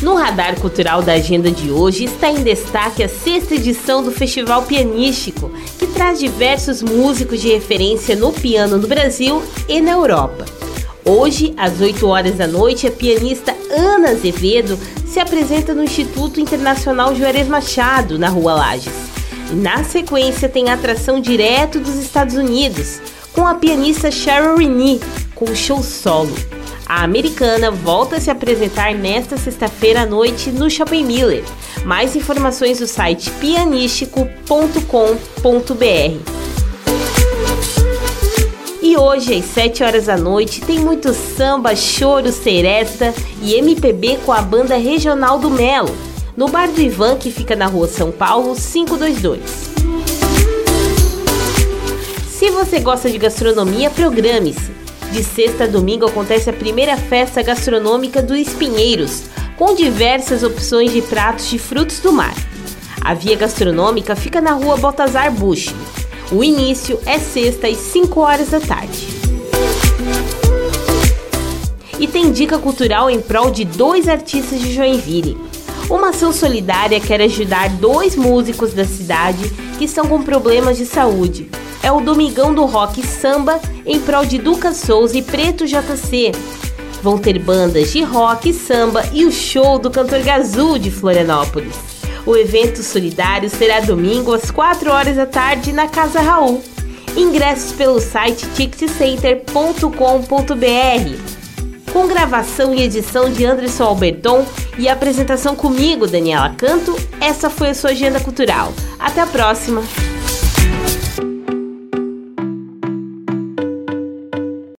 No radar cultural da agenda de hoje está em destaque a sexta edição do Festival Pianístico, que traz diversos músicos de referência no piano no Brasil e na Europa. Hoje, às 8 horas da noite, a pianista Ana Azevedo se apresenta no Instituto Internacional Juarez Machado, na Rua Lages. Na sequência, tem atração direto dos Estados Unidos, com a pianista Cheryl Renee, com show solo. A americana volta a se apresentar nesta sexta-feira à noite no Shopping Miller. Mais informações no site pianístico.com.br. E hoje, às 7 horas da noite, tem muito samba, choro, seresta e MPB com a banda regional do Melo, no Bar do Ivan, que fica na rua São Paulo 522. Se você gosta de gastronomia, programe-se. De sexta a domingo acontece a primeira festa gastronômica do Espinheiros, com diversas opções de pratos de frutos do mar. A via gastronômica fica na rua Baltazar Bush. O início é sexta às 5 horas da tarde. E tem dica cultural em prol de dois artistas de Joinville. Uma ação solidária quer ajudar dois músicos da cidade que estão com problemas de saúde é o Domingão do Rock Samba em prol de Duca Souza e Preto JC. Vão ter bandas de rock samba e o show do cantor Gazul de Florianópolis. O evento solidário será domingo às 4 horas da tarde na Casa Raul. Ingressos pelo site ticketcenter.com.br. Com gravação e edição de Anderson Alberton e apresentação comigo, Daniela Canto, essa foi a sua agenda cultural. Até a próxima!